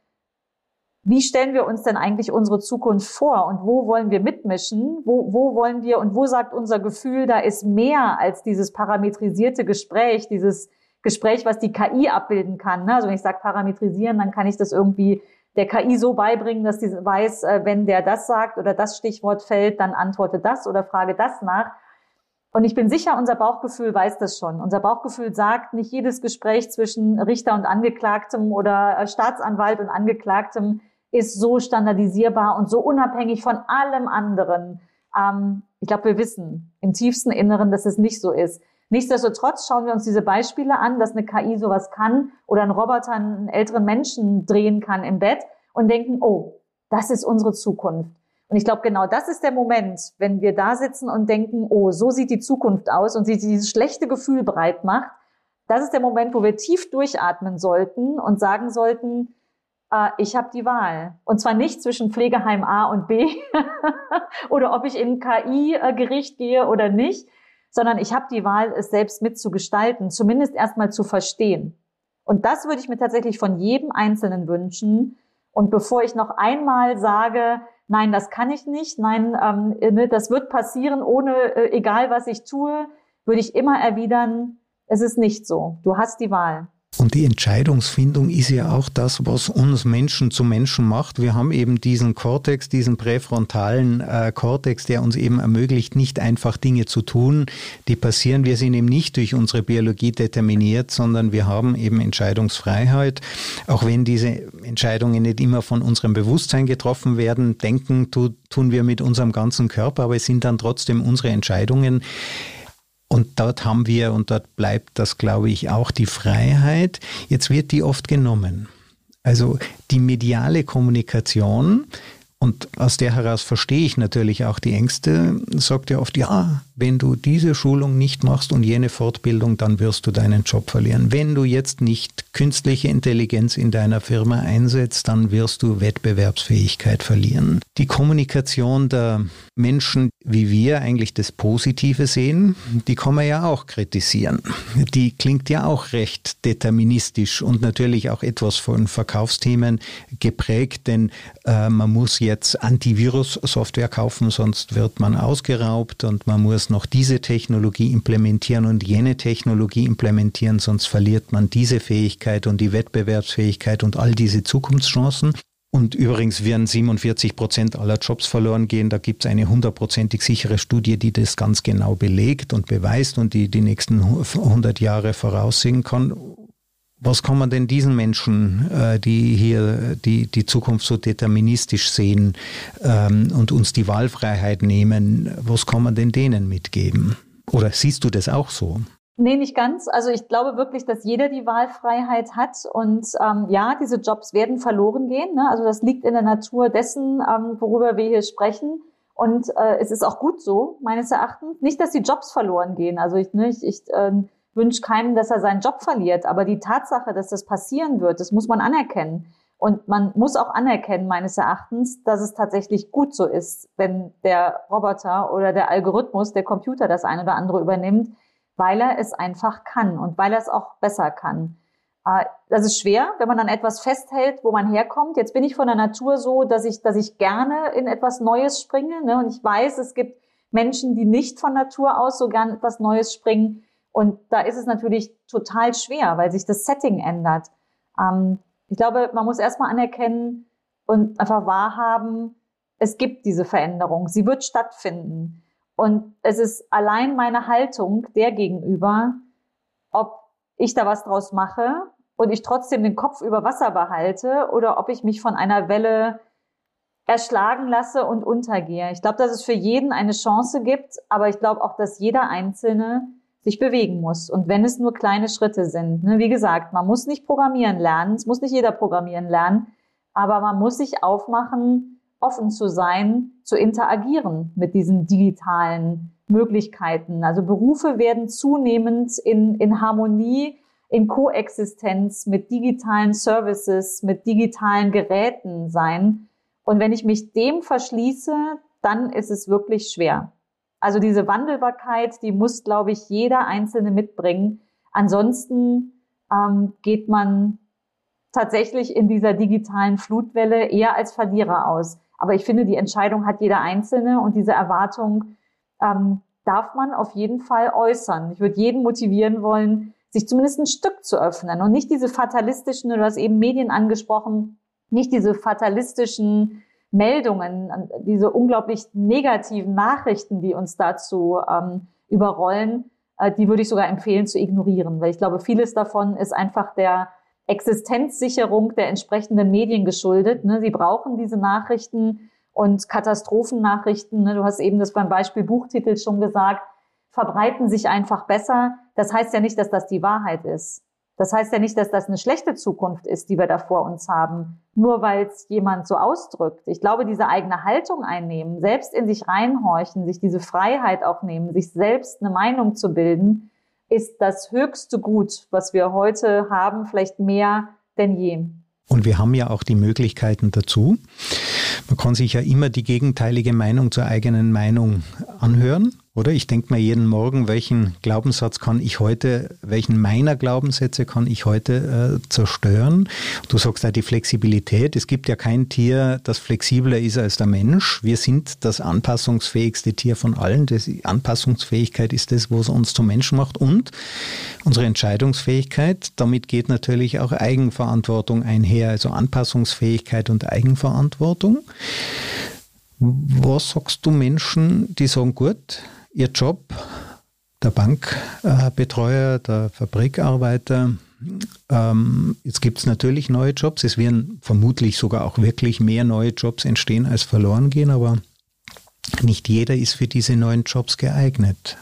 wie stellen wir uns denn eigentlich unsere Zukunft vor und wo wollen wir mitmischen? Wo, wo wollen wir und wo sagt unser Gefühl, da ist mehr als dieses parametrisierte Gespräch, dieses Gespräch, was die KI abbilden kann. Ne? Also wenn ich sage parametrisieren, dann kann ich das irgendwie der KI so beibringen, dass sie weiß, äh, wenn der das sagt oder das Stichwort fällt, dann antworte das oder frage das nach. Und ich bin sicher, unser Bauchgefühl weiß das schon. Unser Bauchgefühl sagt, nicht jedes Gespräch zwischen Richter und Angeklagtem oder äh, Staatsanwalt und Angeklagtem ist so standardisierbar und so unabhängig von allem anderen. Ähm, ich glaube, wir wissen im tiefsten Inneren, dass es nicht so ist. Nichtsdestotrotz schauen wir uns diese Beispiele an, dass eine KI sowas kann oder ein Roboter einen älteren Menschen drehen kann im Bett und denken, oh, das ist unsere Zukunft. Und ich glaube, genau das ist der Moment, wenn wir da sitzen und denken, oh, so sieht die Zukunft aus und sie dieses schlechte Gefühl breit macht. Das ist der Moment, wo wir tief durchatmen sollten und sagen sollten, ich habe die Wahl. Und zwar nicht zwischen Pflegeheim A und B oder ob ich in KI-Gericht gehe oder nicht, sondern ich habe die Wahl, es selbst mitzugestalten, zumindest erstmal zu verstehen. Und das würde ich mir tatsächlich von jedem Einzelnen wünschen. Und bevor ich noch einmal sage, nein, das kann ich nicht, nein, ähm, ne, das wird passieren, ohne, äh, egal was ich tue, würde ich immer erwidern, Es ist nicht so. Du hast die Wahl. Und die Entscheidungsfindung ist ja auch das, was uns Menschen zu Menschen macht. Wir haben eben diesen Kortex, diesen präfrontalen äh, Kortex, der uns eben ermöglicht, nicht einfach Dinge zu tun, die passieren. Wir sind eben nicht durch unsere Biologie determiniert, sondern wir haben eben Entscheidungsfreiheit. Auch wenn diese Entscheidungen nicht immer von unserem Bewusstsein getroffen werden, denken tu, tun wir mit unserem ganzen Körper, aber es sind dann trotzdem unsere Entscheidungen. Und dort haben wir, und dort bleibt das, glaube ich, auch die Freiheit. Jetzt wird die oft genommen. Also die mediale Kommunikation und aus der heraus verstehe ich natürlich auch die Ängste, sagt ja oft, ja, wenn du diese Schulung nicht machst und jene Fortbildung, dann wirst du deinen Job verlieren. Wenn du jetzt nicht künstliche Intelligenz in deiner Firma einsetzt, dann wirst du Wettbewerbsfähigkeit verlieren. Die Kommunikation der Menschen, wie wir eigentlich das Positive sehen, die kann man ja auch kritisieren. Die klingt ja auch recht deterministisch und natürlich auch etwas von Verkaufsthemen geprägt, denn äh, man muss jetzt Antivirus-Software kaufen, sonst wird man ausgeraubt und man muss noch diese Technologie implementieren und jene Technologie implementieren, sonst verliert man diese Fähigkeit und die Wettbewerbsfähigkeit und all diese Zukunftschancen. Und übrigens werden 47 Prozent aller Jobs verloren gehen. Da gibt es eine hundertprozentig sichere Studie, die das ganz genau belegt und beweist und die die nächsten 100 Jahre voraussehen kann. Was kann man denn diesen Menschen, äh, die hier die, die Zukunft so deterministisch sehen ähm, und uns die Wahlfreiheit nehmen, was kann man denn denen mitgeben? Oder siehst du das auch so? Nee, nicht ganz. Also ich glaube wirklich, dass jeder die Wahlfreiheit hat. Und ähm, ja, diese Jobs werden verloren gehen. Ne? Also das liegt in der Natur dessen, ähm, worüber wir hier sprechen. Und äh, es ist auch gut so, meines Erachtens. Nicht, dass die Jobs verloren gehen. Also ich, ne, ich, ich äh, wünsche keinem, dass er seinen Job verliert. Aber die Tatsache, dass das passieren wird, das muss man anerkennen. Und man muss auch anerkennen, meines Erachtens, dass es tatsächlich gut so ist, wenn der Roboter oder der Algorithmus, der Computer das eine oder andere übernimmt, weil er es einfach kann und weil er es auch besser kann. Äh, das ist schwer, wenn man dann etwas festhält, wo man herkommt. Jetzt bin ich von der Natur so, dass ich, dass ich gerne in etwas Neues springe. Ne? Und ich weiß, es gibt Menschen, die nicht von Natur aus so gern etwas Neues springen. Und da ist es natürlich total schwer, weil sich das Setting ändert. Ähm, ich glaube, man muss erstmal anerkennen und einfach wahrhaben, es gibt diese Veränderung. Sie wird stattfinden. Und es ist allein meine Haltung der gegenüber, ob ich da was draus mache und ich trotzdem den Kopf über Wasser behalte oder ob ich mich von einer Welle erschlagen lasse und untergehe. Ich glaube, dass es für jeden eine Chance gibt, aber ich glaube auch, dass jeder Einzelne sich bewegen muss. Und wenn es nur kleine Schritte sind, ne, wie gesagt, man muss nicht programmieren lernen, es muss nicht jeder programmieren lernen, aber man muss sich aufmachen, offen zu sein, zu interagieren mit diesen digitalen Möglichkeiten. Also Berufe werden zunehmend in, in Harmonie, in Koexistenz mit digitalen Services, mit digitalen Geräten sein. Und wenn ich mich dem verschließe, dann ist es wirklich schwer. Also diese Wandelbarkeit, die muss, glaube ich, jeder Einzelne mitbringen. Ansonsten ähm, geht man tatsächlich in dieser digitalen Flutwelle eher als Verlierer aus. Aber ich finde, die Entscheidung hat jeder Einzelne und diese Erwartung ähm, darf man auf jeden Fall äußern. Ich würde jeden motivieren wollen, sich zumindest ein Stück zu öffnen und nicht diese fatalistischen, du hast eben Medien angesprochen, nicht diese fatalistischen Meldungen, diese unglaublich negativen Nachrichten, die uns dazu ähm, überrollen, äh, die würde ich sogar empfehlen zu ignorieren, weil ich glaube, vieles davon ist einfach der Existenzsicherung der entsprechenden Medien geschuldet. Ne? Sie brauchen diese Nachrichten und Katastrophennachrichten. Ne? Du hast eben das beim Beispiel Buchtitel schon gesagt, verbreiten sich einfach besser. Das heißt ja nicht, dass das die Wahrheit ist. Das heißt ja nicht, dass das eine schlechte Zukunft ist, die wir da vor uns haben, nur weil es jemand so ausdrückt. Ich glaube, diese eigene Haltung einnehmen, selbst in sich reinhorchen, sich diese Freiheit auch nehmen, sich selbst eine Meinung zu bilden, ist das höchste Gut, was wir heute haben, vielleicht mehr denn je. Und wir haben ja auch die Möglichkeiten dazu. Man kann sich ja immer die gegenteilige Meinung zur eigenen Meinung anhören. Oder ich denke mir jeden Morgen, welchen Glaubenssatz kann ich heute, welchen meiner Glaubenssätze kann ich heute äh, zerstören? Du sagst ja die Flexibilität. Es gibt ja kein Tier, das flexibler ist als der Mensch. Wir sind das anpassungsfähigste Tier von allen. Die Anpassungsfähigkeit ist das, was uns zum Menschen macht und unsere Entscheidungsfähigkeit. Damit geht natürlich auch Eigenverantwortung einher, also Anpassungsfähigkeit und Eigenverantwortung. Was sagst du Menschen, die sagen, gut, ihr Job, der Bankbetreuer, der Fabrikarbeiter, ähm, jetzt gibt es natürlich neue Jobs. Es werden vermutlich sogar auch wirklich mehr neue Jobs entstehen, als verloren gehen, aber nicht jeder ist für diese neuen Jobs geeignet.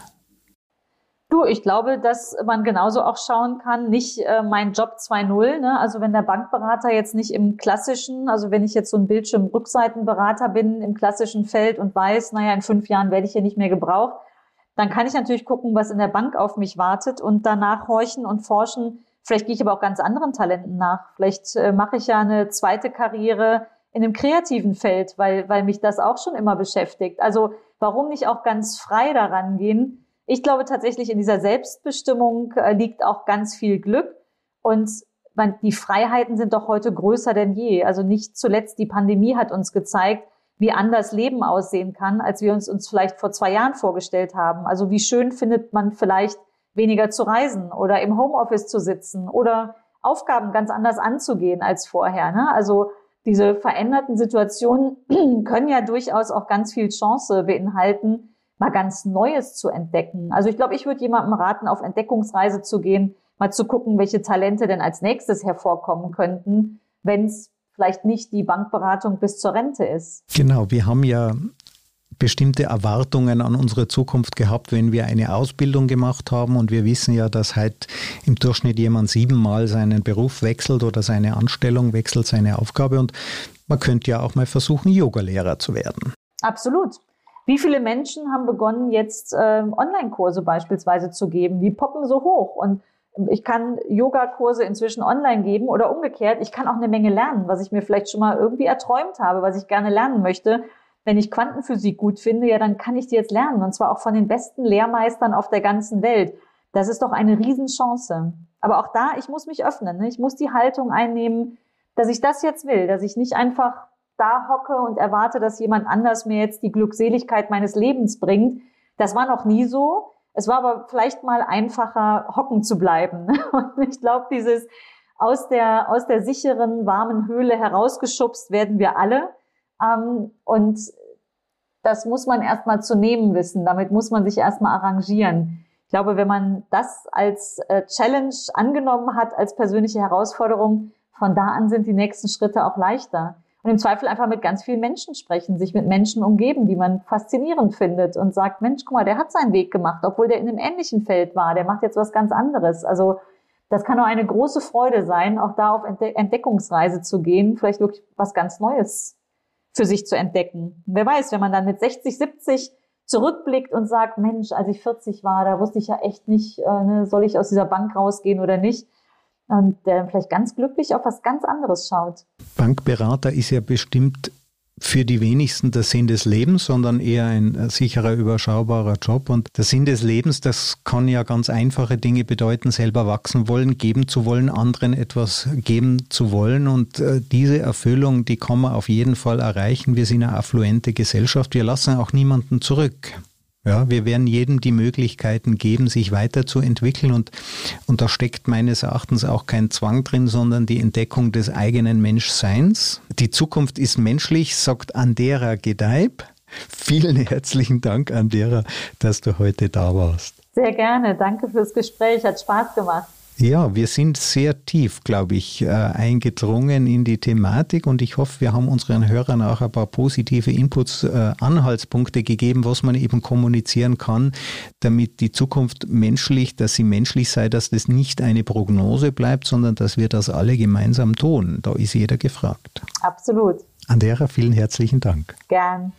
Du, ich glaube, dass man genauso auch schauen kann, nicht äh, mein Job 2.0, ne? also wenn der Bankberater jetzt nicht im klassischen, also wenn ich jetzt so ein Bildschirmrückseitenberater bin im klassischen Feld und weiß, naja, in fünf Jahren werde ich hier nicht mehr gebraucht, dann kann ich natürlich gucken, was in der Bank auf mich wartet und danach horchen und forschen. Vielleicht gehe ich aber auch ganz anderen Talenten nach. Vielleicht äh, mache ich ja eine zweite Karriere in einem kreativen Feld, weil, weil mich das auch schon immer beschäftigt. Also warum nicht auch ganz frei daran gehen? Ich glaube tatsächlich, in dieser Selbstbestimmung äh, liegt auch ganz viel Glück und man, die Freiheiten sind doch heute größer denn je. Also nicht zuletzt die Pandemie hat uns gezeigt, wie anders Leben aussehen kann, als wir uns uns vielleicht vor zwei Jahren vorgestellt haben. Also wie schön findet man vielleicht weniger zu reisen oder im Homeoffice zu sitzen oder Aufgaben ganz anders anzugehen als vorher. Ne? Also diese veränderten Situationen können ja durchaus auch ganz viel Chance beinhalten, mal ganz Neues zu entdecken. Also ich glaube, ich würde jemandem raten, auf Entdeckungsreise zu gehen, mal zu gucken, welche Talente denn als nächstes hervorkommen könnten, wenn es vielleicht nicht die Bankberatung bis zur Rente ist. Genau, wir haben ja bestimmte Erwartungen an unsere Zukunft gehabt, wenn wir eine Ausbildung gemacht haben. Und wir wissen ja, dass halt im Durchschnitt jemand siebenmal seinen Beruf wechselt oder seine Anstellung wechselt, seine Aufgabe. Und man könnte ja auch mal versuchen, Yogalehrer zu werden. Absolut. Wie viele Menschen haben begonnen, jetzt ähm, Online-Kurse beispielsweise zu geben? Die poppen so hoch. Und ich kann Yoga-Kurse inzwischen online geben oder umgekehrt. Ich kann auch eine Menge lernen, was ich mir vielleicht schon mal irgendwie erträumt habe, was ich gerne lernen möchte. Wenn ich Quantenphysik gut finde, ja, dann kann ich die jetzt lernen. Und zwar auch von den besten Lehrmeistern auf der ganzen Welt. Das ist doch eine Riesenchance. Aber auch da, ich muss mich öffnen. Ne? Ich muss die Haltung einnehmen, dass ich das jetzt will, dass ich nicht einfach da hocke und erwarte, dass jemand anders mir jetzt die Glückseligkeit meines Lebens bringt. Das war noch nie so. Es war aber vielleicht mal einfacher, hocken zu bleiben. Und ich glaube, dieses aus der, aus der sicheren, warmen Höhle herausgeschubst werden wir alle. Ähm, und das muss man erstmal zu nehmen wissen. Damit muss man sich erstmal arrangieren. Ich glaube, wenn man das als äh, Challenge angenommen hat, als persönliche Herausforderung, von da an sind die nächsten Schritte auch leichter. Und im Zweifel einfach mit ganz vielen Menschen sprechen, sich mit Menschen umgeben, die man faszinierend findet und sagt, Mensch, guck mal, der hat seinen Weg gemacht, obwohl der in einem ähnlichen Feld war, der macht jetzt was ganz anderes. Also das kann auch eine große Freude sein, auch da auf Entdeckungsreise zu gehen, vielleicht wirklich was ganz Neues für sich zu entdecken. Wer weiß, wenn man dann mit 60, 70 zurückblickt und sagt, Mensch, als ich 40 war, da wusste ich ja echt nicht, äh, ne, soll ich aus dieser Bank rausgehen oder nicht und der vielleicht ganz glücklich auf was ganz anderes schaut. Bankberater ist ja bestimmt für die wenigsten der Sinn des Lebens, sondern eher ein sicherer, überschaubarer Job. Und der Sinn des Lebens, das kann ja ganz einfache Dinge bedeuten, selber wachsen wollen, geben zu wollen, anderen etwas geben zu wollen. Und äh, diese Erfüllung, die kann man auf jeden Fall erreichen. Wir sind eine affluente Gesellschaft. Wir lassen auch niemanden zurück. Ja, wir werden jedem die Möglichkeiten geben, sich weiterzuentwickeln und, und da steckt meines Erachtens auch kein Zwang drin, sondern die Entdeckung des eigenen Menschseins. Die Zukunft ist menschlich, sagt Andera Gedeib. Vielen herzlichen Dank, Andera, dass du heute da warst. Sehr gerne. Danke fürs Gespräch. Hat Spaß gemacht. Ja, wir sind sehr tief, glaube ich, äh, eingedrungen in die Thematik und ich hoffe, wir haben unseren Hörern auch ein paar positive Inputs, äh, Anhaltspunkte gegeben, was man eben kommunizieren kann, damit die Zukunft menschlich, dass sie menschlich sei, dass das nicht eine Prognose bleibt, sondern dass wir das alle gemeinsam tun. Da ist jeder gefragt. Absolut. Andera, vielen herzlichen Dank. Gern.